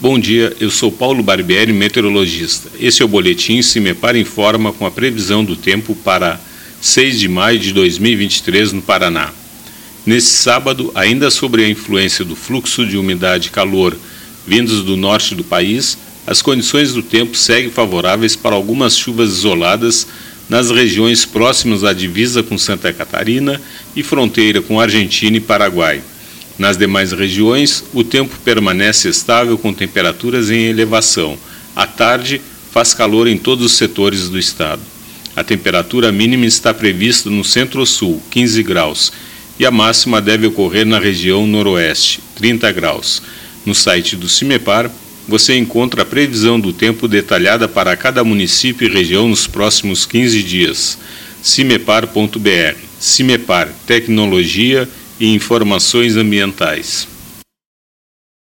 Bom dia, eu sou Paulo Barbieri, meteorologista. Esse é o boletim Se Me Para Informa com a previsão do tempo para 6 de maio de 2023 no Paraná. Nesse sábado, ainda sobre a influência do fluxo de umidade e calor vindos do norte do país, as condições do tempo seguem favoráveis para algumas chuvas isoladas nas regiões próximas à divisa com Santa Catarina e fronteira com Argentina e Paraguai. Nas demais regiões, o tempo permanece estável com temperaturas em elevação. À tarde, faz calor em todos os setores do estado. A temperatura mínima está prevista no centro-sul, 15 graus, e a máxima deve ocorrer na região noroeste, 30 graus. No site do CIMEPAR, você encontra a previsão do tempo detalhada para cada município e região nos próximos 15 dias. cimepar.br. CIMEPAR Tecnologia e informações ambientais.